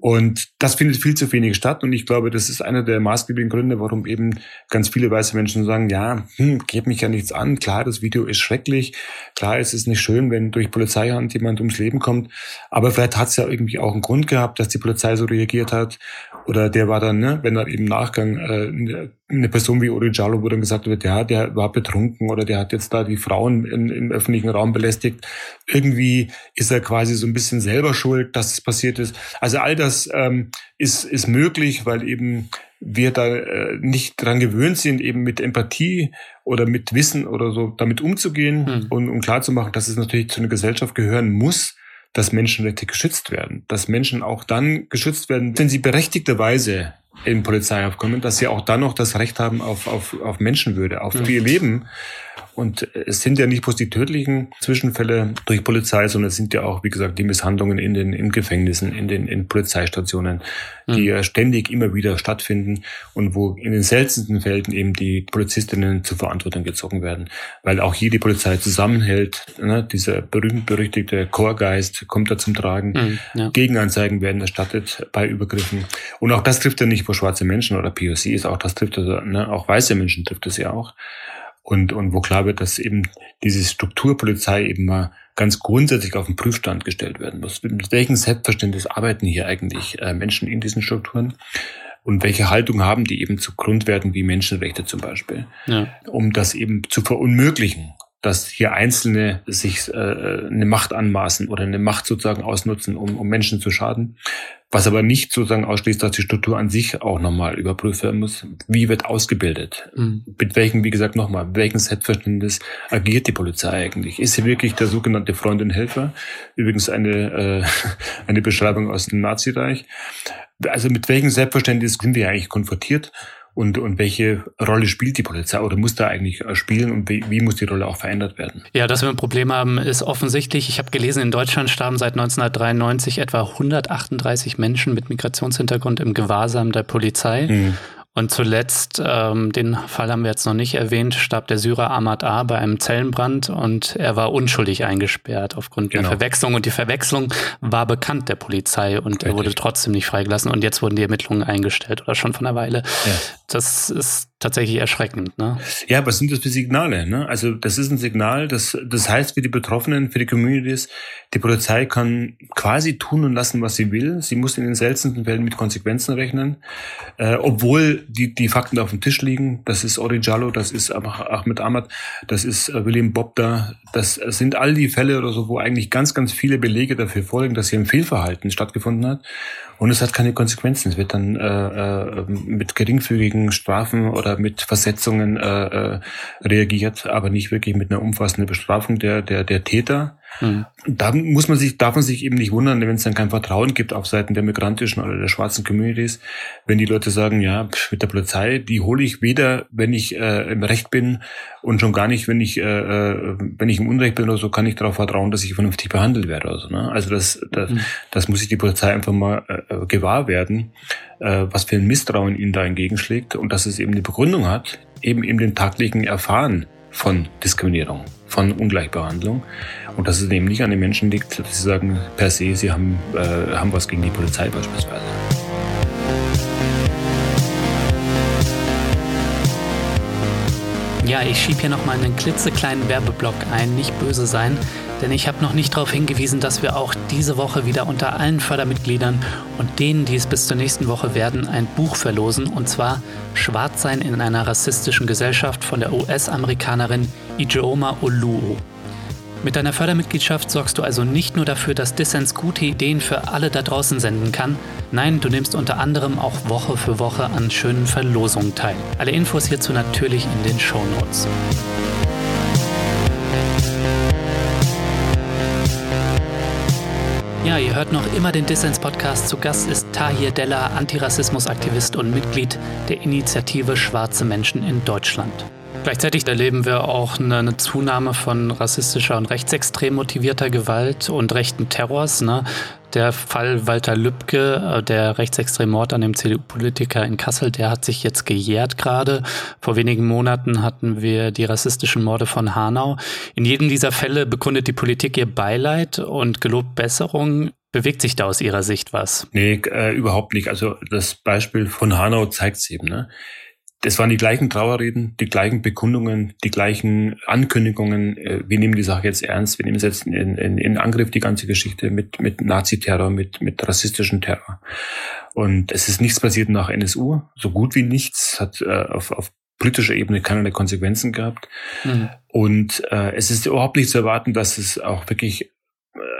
Und das findet viel zu wenig statt. Und ich glaube, das ist einer der maßgeblichen Gründe, warum eben ganz viele weiße Menschen sagen, ja, hm, geht mich ja nichts an. Klar, das Video ist schrecklich. Klar, es ist nicht schön, wenn durch Polizeihand jemand ums Leben kommt. Aber vielleicht hat es ja irgendwie auch einen Grund gehabt, dass die Polizei so reagiert hat. Oder der war dann, ne, wenn dann im Nachgang äh, eine Person wie Uri Jallo, wo dann gesagt wird, ja, der war betrunken oder der hat jetzt da die Frauen in, im öffentlichen Raum belästigt. Irgendwie ist er quasi so ein bisschen selber schuld, dass es passiert ist. Also all das ähm, ist, ist möglich, weil eben wir da äh, nicht dran gewöhnt sind, eben mit Empathie oder mit Wissen oder so damit umzugehen hm. und um klarzumachen, dass es natürlich zu einer Gesellschaft gehören muss, dass Menschenrechte geschützt werden, dass Menschen auch dann geschützt werden, wenn sie berechtigterweise in Polizeiaufkommen, dass sie auch dann noch das Recht haben auf, auf, auf Menschenwürde, auf ihr Leben. Und es sind ja nicht bloß die tödlichen Zwischenfälle durch Polizei, sondern es sind ja auch, wie gesagt, die Misshandlungen in den in Gefängnissen, in den in Polizeistationen, die ja ständig immer wieder stattfinden und wo in den seltensten Fällen eben die Polizistinnen zur Verantwortung gezogen werden, weil auch hier die Polizei zusammenhält. Ne? Dieser berühmt-berüchtigte Chorgeist kommt da zum Tragen. Mhm, ja. Gegenanzeigen werden erstattet bei Übergriffen. Und auch das trifft ja nicht nur schwarze Menschen oder POCs, auch das trifft also, ne? auch weiße Menschen trifft es ja auch und, und wo klar wird, dass eben diese Strukturpolizei eben mal ganz grundsätzlich auf den Prüfstand gestellt werden muss. Mit welchem Selbstverständnis arbeiten hier eigentlich äh, Menschen in diesen Strukturen? Und welche Haltung haben die eben zu Grundwerten wie Menschenrechte zum Beispiel? Ja. Um das eben zu verunmöglichen, dass hier Einzelne sich äh, eine Macht anmaßen oder eine Macht sozusagen ausnutzen, um, um Menschen zu schaden. Was aber nicht sozusagen ausschließt, dass die Struktur an sich auch nochmal überprüft werden muss. Wie wird ausgebildet? Mhm. Mit welchem, wie gesagt, nochmal, welchem Selbstverständnis agiert die Polizei eigentlich? Ist sie wirklich der sogenannte Freund und Helfer? Übrigens eine, äh, eine Beschreibung aus dem Nazireich. Also mit welchem Selbstverständnis sind wir eigentlich konfrontiert? Und, und welche Rolle spielt die Polizei oder muss da eigentlich äh, spielen und wie, wie muss die Rolle auch verändert werden? Ja, dass wir ein Problem haben, ist offensichtlich. Ich habe gelesen, in Deutschland starben seit 1993 etwa 138 Menschen mit Migrationshintergrund im Gewahrsam der Polizei. Mhm. Und zuletzt, ähm, den Fall haben wir jetzt noch nicht erwähnt, starb der Syrer Ahmad A. bei einem Zellenbrand und er war unschuldig eingesperrt aufgrund genau. der Verwechslung. Und die Verwechslung war bekannt der Polizei und Richtig. er wurde trotzdem nicht freigelassen. Und jetzt wurden die Ermittlungen eingestellt oder schon von einer Weile. Ja. Das ist tatsächlich erschreckend. Ne? Ja, was sind das für Signale? Ne? Also das ist ein Signal, das, das heißt für die Betroffenen, für die Communities, die Polizei kann quasi tun und lassen, was sie will. Sie muss in den seltensten Fällen mit Konsequenzen rechnen, äh, obwohl die, die Fakten auf dem Tisch liegen. Das ist Ori Jallo, das ist Ahmed Ahmad, das ist äh, William Bobda. Das sind all die Fälle oder so, wo eigentlich ganz, ganz viele Belege dafür vorliegen, dass hier ein Fehlverhalten stattgefunden hat. Und es hat keine Konsequenzen. Es wird dann äh, äh, mit geringfügigen Strafen oder mit Versetzungen äh, äh, reagiert, aber nicht wirklich mit einer umfassenden Bestrafung der, der, der Täter. Mhm. Da muss man sich, darf man sich eben nicht wundern, wenn es dann kein Vertrauen gibt auf Seiten der migrantischen oder der schwarzen Communities, wenn die Leute sagen, ja, mit der Polizei, die hole ich weder, wenn ich äh, im Recht bin und schon gar nicht, wenn ich, äh, äh wenn ich im Unrecht bin oder so, kann ich darauf vertrauen, dass ich vernünftig behandelt werde. Also, ne? also das, das, mhm. das muss sich die Polizei einfach mal äh, äh, gewahr werden, äh, was für ein Misstrauen ihnen da entgegenschlägt und dass es eben eine Begründung hat, eben in dem tagtäglichen Erfahren von Diskriminierung, von Ungleichbehandlung. Und dass es eben nicht an den Menschen liegt, dass sie sagen, per se, sie haben, äh, haben was gegen die Polizei beispielsweise. Ja, ich schiebe hier nochmal einen klitzekleinen Werbeblock ein, nicht böse sein, denn ich habe noch nicht darauf hingewiesen, dass wir auch diese Woche wieder unter allen Fördermitgliedern und denen, die es bis zur nächsten Woche werden, ein Buch verlosen, und zwar Schwarzsein in einer rassistischen Gesellschaft von der US-Amerikanerin Ijeoma Oluo. Mit deiner Fördermitgliedschaft sorgst du also nicht nur dafür, dass Dissens gute Ideen für alle da draußen senden kann, nein, du nimmst unter anderem auch Woche für Woche an schönen Verlosungen teil. Alle Infos hierzu natürlich in den Show Notes. Ihr hört noch immer den Dissens-Podcast. Zu Gast ist Tahir Della, Antirassismusaktivist und Mitglied der Initiative Schwarze Menschen in Deutschland. Gleichzeitig erleben wir auch eine, Zunahme von rassistischer und rechtsextrem motivierter Gewalt und rechten Terrors. Ne? Der Fall Walter Lübcke, äh, der rechtsextreme Mord an dem CDU-Politiker in Kassel, der hat sich jetzt gejährt gerade. Vor wenigen Monaten hatten wir die rassistischen Morde von Hanau. In jedem dieser Fälle bekundet die Politik ihr Beileid und gelobt Besserung. Bewegt sich da aus Ihrer Sicht was? Nee, äh, überhaupt nicht. Also das Beispiel von Hanau zeigt es eben. Ne? Das waren die gleichen Trauerreden, die gleichen Bekundungen, die gleichen Ankündigungen. Äh, wir nehmen die Sache jetzt ernst. Wir nehmen es jetzt in, in, in Angriff, die ganze Geschichte mit, mit Naziterror, mit, mit rassistischem Terror. Und es ist nichts passiert nach NSU. So gut wie nichts hat äh, auf, auf politischer Ebene keinerlei Konsequenzen gehabt. Mhm. Und äh, es ist überhaupt nicht zu erwarten, dass es auch wirklich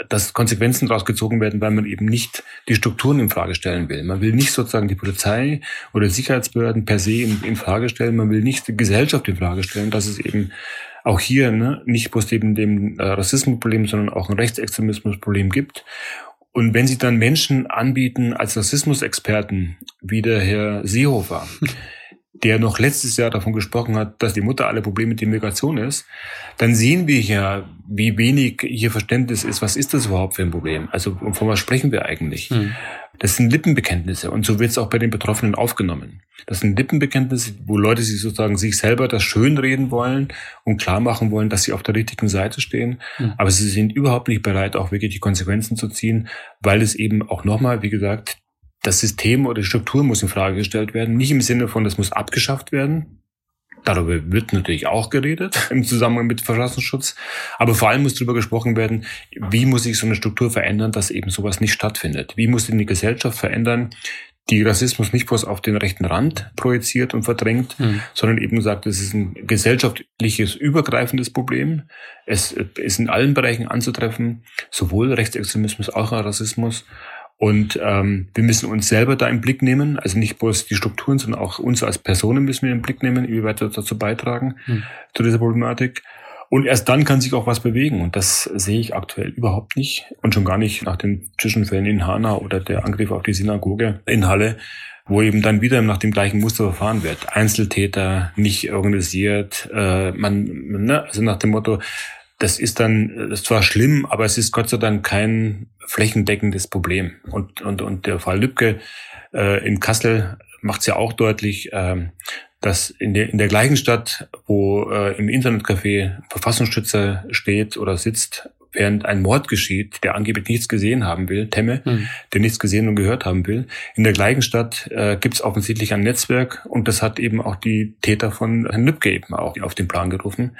dass Konsequenzen daraus gezogen werden, weil man eben nicht die Strukturen in Frage stellen will. Man will nicht sozusagen die Polizei oder Sicherheitsbehörden per se in, in Frage stellen. Man will nicht die Gesellschaft in Frage stellen, dass es eben auch hier ne, nicht bloß eben dem äh, Rassismusproblem, sondern auch ein Rechtsextremismusproblem gibt. Und wenn Sie dann Menschen anbieten als Rassismusexperten, wie der Herr Seehofer, der noch letztes Jahr davon gesprochen hat, dass die Mutter aller Probleme die Migration ist, dann sehen wir ja, wie wenig hier Verständnis ist. Was ist das überhaupt für ein Problem? Also von was sprechen wir eigentlich? Hm. Das sind Lippenbekenntnisse und so wird es auch bei den Betroffenen aufgenommen. Das sind Lippenbekenntnisse, wo Leute sich sozusagen sich selber das schönreden wollen und klar machen wollen, dass sie auf der richtigen Seite stehen. Hm. Aber sie sind überhaupt nicht bereit, auch wirklich die Konsequenzen zu ziehen, weil es eben auch nochmal, wie gesagt, das System oder die Struktur muss in Frage gestellt werden. Nicht im Sinne von, das muss abgeschafft werden. Darüber wird natürlich auch geredet im Zusammenhang mit Verfassungsschutz. Aber vor allem muss darüber gesprochen werden, wie muss sich so eine Struktur verändern, dass eben sowas nicht stattfindet. Wie muss denn die Gesellschaft verändern, die Rassismus nicht bloß auf den rechten Rand projiziert und verdrängt, mhm. sondern eben sagt, es ist ein gesellschaftliches, übergreifendes Problem. Es ist in allen Bereichen anzutreffen, sowohl Rechtsextremismus als auch Rassismus. Und ähm, wir müssen uns selber da im Blick nehmen, also nicht bloß die Strukturen, sondern auch uns als Personen müssen wir im Blick nehmen, wie wir dazu beitragen, hm. zu dieser Problematik. Und erst dann kann sich auch was bewegen. Und das sehe ich aktuell überhaupt nicht. Und schon gar nicht nach den Zwischenfällen in Hanau oder der Angriff auf die Synagoge in Halle, wo eben dann wieder nach dem gleichen Muster verfahren wird. Einzeltäter, nicht organisiert, äh, man, ne, also nach dem Motto, das ist dann, das ist zwar schlimm, aber es ist Gott sei Dank kein flächendeckendes Problem. Und, und, und der Fall Lübcke äh, in Kassel macht es ja auch deutlich, äh, dass in der, in der gleichen Stadt, wo äh, im Internetcafé Verfassungsschützer steht oder sitzt, während ein Mord geschieht, der angeblich nichts gesehen haben will, Temme, mhm. der nichts gesehen und gehört haben will. In der gleichen Stadt äh, gibt es offensichtlich ein Netzwerk und das hat eben auch die Täter von Herrn Nübke eben auch auf den Plan gerufen.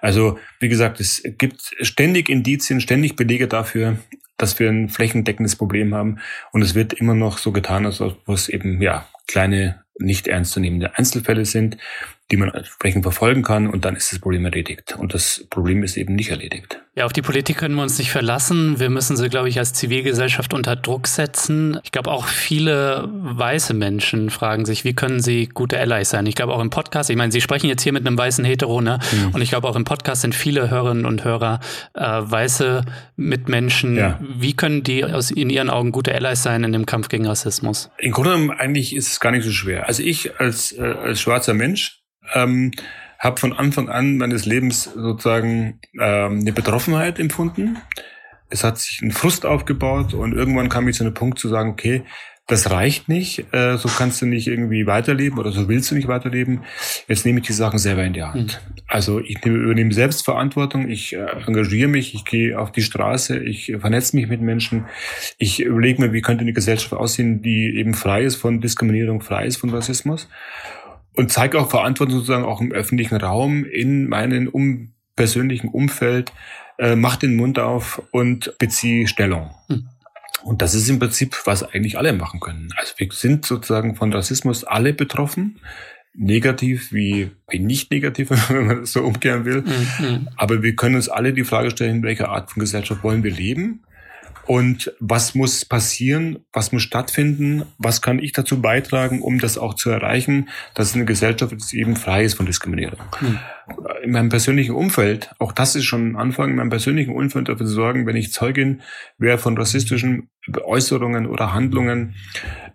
Also wie gesagt, es gibt ständig Indizien, ständig Belege dafür, dass wir ein flächendeckendes Problem haben und es wird immer noch so getan, als ob es eben ja kleine nicht ernstzunehmende Einzelfälle sind, die man entsprechend verfolgen kann und dann ist das Problem erledigt. Und das Problem ist eben nicht erledigt. Ja, auf die Politik können wir uns nicht verlassen. Wir müssen sie, glaube ich, als Zivilgesellschaft unter Druck setzen. Ich glaube, auch viele weiße Menschen fragen sich, wie können sie gute Allies sein? Ich glaube auch im Podcast, ich meine, Sie sprechen jetzt hier mit einem weißen Hetero, ne? Mhm. Und ich glaube auch im Podcast sind viele Hörerinnen und Hörer äh, weiße Mitmenschen. Ja. Wie können die aus in Ihren Augen gute Allies sein in dem Kampf gegen Rassismus? Im Grunde genommen eigentlich ist es gar nicht so schwer. Also ich als, äh, als schwarzer Mensch ähm, habe von Anfang an meines Lebens sozusagen ähm, eine Betroffenheit empfunden. Es hat sich ein Frust aufgebaut und irgendwann kam ich zu einem Punkt zu sagen, okay, das reicht nicht, äh, so kannst du nicht irgendwie weiterleben oder so willst du nicht weiterleben. Jetzt nehme ich die Sachen selber in die Hand. Mhm. Also ich nehme, übernehme Selbstverantwortung, ich äh, engagiere mich, ich gehe auf die Straße, ich vernetze mich mit Menschen, ich überlege mir, wie könnte eine Gesellschaft aussehen, die eben frei ist von Diskriminierung, frei ist von Rassismus und zeige auch Verantwortung sozusagen auch im öffentlichen Raum, in meinem um, persönlichen Umfeld, äh, mach den Mund auf und beziehe Stellung. Hm. Und das ist im Prinzip, was eigentlich alle machen können. Also wir sind sozusagen von Rassismus alle betroffen. Negativ wie, wie nicht negativ, wenn man das so umkehren will. Mhm. Aber wir können uns alle die Frage stellen, in welcher Art von Gesellschaft wollen wir leben? Und was muss passieren? Was muss stattfinden? Was kann ich dazu beitragen, um das auch zu erreichen, dass eine Gesellschaft eben frei ist von Diskriminierung? Hm. In meinem persönlichen Umfeld, auch das ist schon ein Anfang, in meinem persönlichen Umfeld dafür zu sorgen, wenn ich Zeugin wäre von rassistischen Äußerungen oder Handlungen,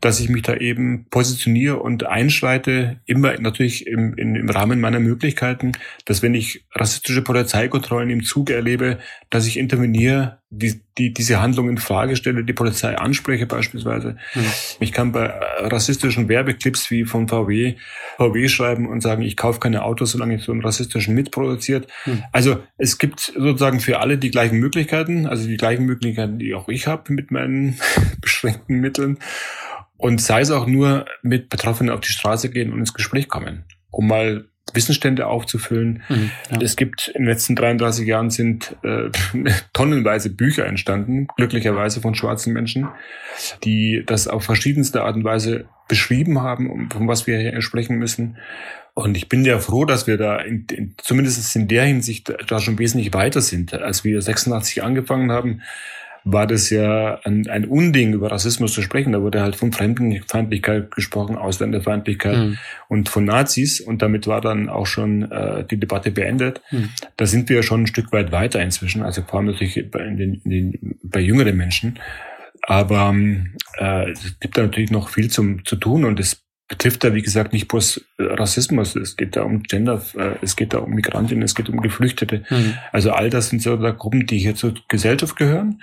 dass ich mich da eben positioniere und einschreite, immer natürlich im, im, im Rahmen meiner Möglichkeiten, dass wenn ich rassistische Polizeikontrollen im Zug erlebe, dass ich interveniere, die, die diese Handlung in Frage stelle, die Polizei anspreche beispielsweise. Mhm. Ich kann bei rassistischen Werbeclips wie von VW VW schreiben und sagen, ich kaufe keine Autos, solange ich so einen rassistischen mitproduziert. Mhm. Also es gibt sozusagen für alle die gleichen Möglichkeiten, also die gleichen Möglichkeiten, die auch ich habe mit meinen beschränkten Mitteln. Und sei es auch nur mit Betroffenen auf die Straße gehen und ins Gespräch kommen, um mal Wissensstände aufzufüllen. Mhm, ja. Es gibt in den letzten 33 Jahren sind äh, tonnenweise Bücher entstanden, glücklicherweise von schwarzen Menschen, die das auf verschiedenste Art und Weise beschrieben haben, von was wir hier sprechen müssen. Und ich bin ja froh, dass wir da in, in, zumindest in der Hinsicht da schon wesentlich weiter sind. Als wir 86 angefangen haben, war das ja ein, ein Unding, über Rassismus zu sprechen. Da wurde halt von Fremdenfeindlichkeit gesprochen, Ausländerfeindlichkeit mhm. und von Nazis. Und damit war dann auch schon äh, die Debatte beendet. Mhm. Da sind wir schon ein Stück weit weiter inzwischen, also vor allem natürlich bei, in den, in den, bei jüngeren Menschen. Aber ähm, äh, es gibt da natürlich noch viel zum, zu tun und es betrifft da, wie gesagt, nicht bloß Rassismus, es geht da um Gender, äh, es geht da um Migrantinnen, es geht um Geflüchtete. Mhm. Also all das sind so Gruppen, die hier zur Gesellschaft gehören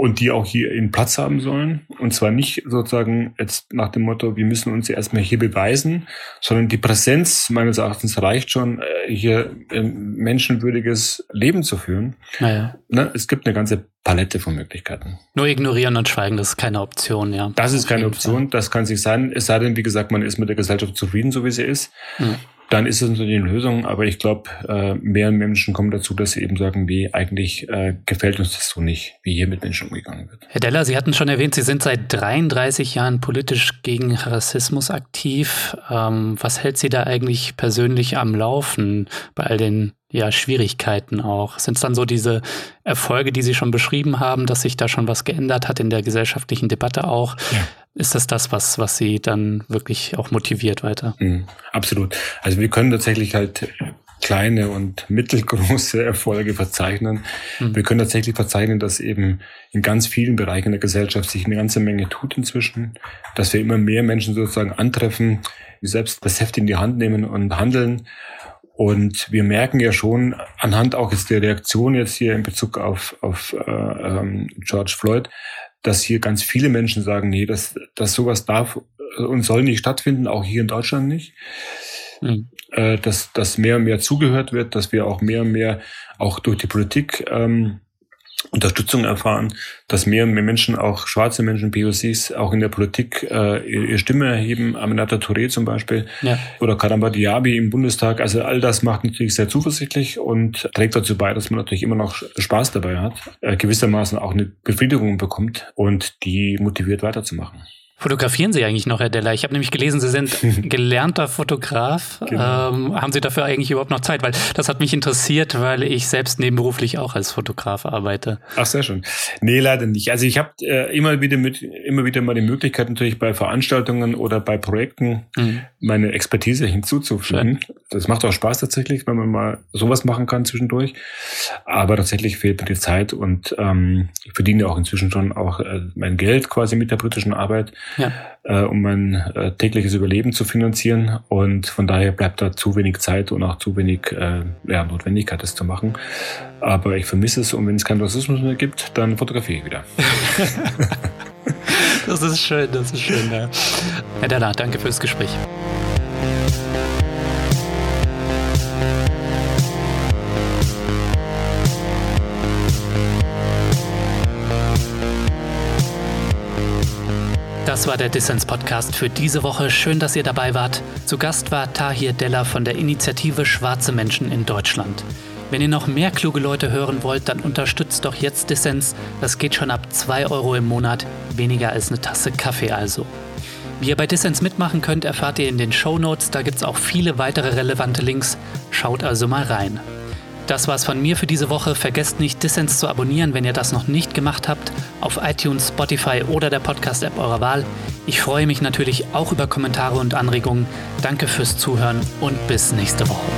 und die auch hier ihren Platz haben sollen. Und zwar nicht sozusagen jetzt nach dem Motto, wir müssen uns erstmal hier beweisen, sondern die Präsenz meines Erachtens reicht schon, äh, hier ein menschenwürdiges Leben zu führen. Naja. Ne, es gibt eine ganze Palette von Möglichkeiten. Nur ignorieren und schweigen, das ist keine Option, ja. Das ist keine Option, das kann sich sein. Es sei denn, wie gesagt, man ist mit der Gesellschaft zufrieden, so wie sie ist. Mhm dann ist es natürlich eine Lösung. Aber ich glaube, äh, mehr Menschen kommen dazu, dass sie eben sagen, wie eigentlich äh, gefällt uns das so nicht, wie hier mit Menschen umgegangen wird. Herr Deller, Sie hatten schon erwähnt, Sie sind seit 33 Jahren politisch gegen Rassismus aktiv. Ähm, was hält Sie da eigentlich persönlich am Laufen bei all den ja, Schwierigkeiten auch? Sind es dann so diese Erfolge, die Sie schon beschrieben haben, dass sich da schon was geändert hat in der gesellschaftlichen Debatte auch? Ist das das, was, was sie dann wirklich auch motiviert weiter? Mhm, absolut. Also wir können tatsächlich halt kleine und mittelgroße Erfolge verzeichnen. Mhm. Wir können tatsächlich verzeichnen, dass eben in ganz vielen Bereichen der Gesellschaft sich eine ganze Menge tut inzwischen, dass wir immer mehr Menschen sozusagen antreffen, die selbst das Heft in die Hand nehmen und handeln. Und wir merken ja schon anhand auch jetzt der Reaktion jetzt hier in Bezug auf, auf äh, ähm, George Floyd, dass hier ganz viele Menschen sagen, nee, das, das sowas darf und soll nicht stattfinden, auch hier in Deutschland nicht. Mhm. Äh, dass, dass mehr und mehr zugehört wird, dass wir auch mehr und mehr auch durch die Politik ähm, Unterstützung erfahren, dass mehr und mehr Menschen, auch schwarze Menschen, POCs, auch in der Politik äh, ihre Stimme erheben, Aminata Touré zum Beispiel ja. oder Karamba Diaby im Bundestag. Also all das macht natürlich sehr zuversichtlich und trägt dazu bei, dass man natürlich immer noch Spaß dabei hat, äh, gewissermaßen auch eine Befriedigung bekommt und die motiviert weiterzumachen. Fotografieren Sie eigentlich noch, Herr Deller? Ich habe nämlich gelesen, Sie sind gelernter Fotograf. Genau. Ähm, haben Sie dafür eigentlich überhaupt noch Zeit? Weil das hat mich interessiert, weil ich selbst nebenberuflich auch als Fotograf arbeite. Ach, sehr schön. Nee, leider nicht. Also ich habe äh, immer wieder mit, immer wieder mal die Möglichkeit, natürlich bei Veranstaltungen oder bei Projekten mhm. meine Expertise hinzuzufügen. Schön. Das macht auch Spaß tatsächlich, wenn man mal sowas machen kann zwischendurch. Aber tatsächlich fehlt mir die Zeit und ähm, ich verdiene auch inzwischen schon auch äh, mein Geld quasi mit der britischen Arbeit ja. äh, um mein äh, tägliches Überleben zu finanzieren. Und von daher bleibt da zu wenig Zeit und auch zu wenig äh, ja, Notwendigkeit, das zu machen. Aber ich vermisse es und wenn es keinen Rassismus mehr gibt, dann fotografiere ich wieder. das ist schön, das ist schön. Ja. Herr Dalla, danke fürs Gespräch. Das war der Dissens-Podcast für diese Woche. Schön, dass ihr dabei wart. Zu Gast war Tahir Della von der Initiative Schwarze Menschen in Deutschland. Wenn ihr noch mehr kluge Leute hören wollt, dann unterstützt doch jetzt Dissens. Das geht schon ab 2 Euro im Monat, weniger als eine Tasse Kaffee also. Wie ihr bei Dissens mitmachen könnt, erfahrt ihr in den Show Notes. Da gibt es auch viele weitere relevante Links. Schaut also mal rein. Das war's von mir für diese Woche. Vergesst nicht, Dissens zu abonnieren, wenn ihr das noch nicht gemacht habt, auf iTunes, Spotify oder der Podcast-App eurer Wahl. Ich freue mich natürlich auch über Kommentare und Anregungen. Danke fürs Zuhören und bis nächste Woche.